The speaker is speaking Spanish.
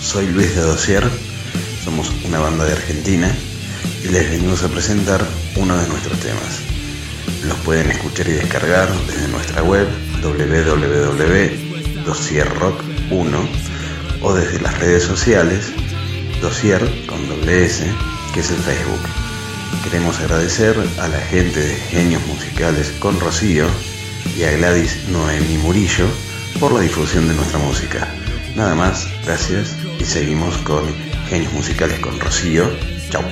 soy Luis de Dosier. Somos una banda de Argentina y les venimos a presentar uno de nuestros temas. Los pueden escuchar y descargar desde nuestra web www.dosierrock1 o desde las redes sociales Dosier con doble S, que es el Facebook. Queremos agradecer a la gente de Genios Musicales con Rocío y a Gladys Noemi Murillo por la difusión de nuestra música. Nada más, gracias y seguimos con Genios Musicales con Rocío. Chau.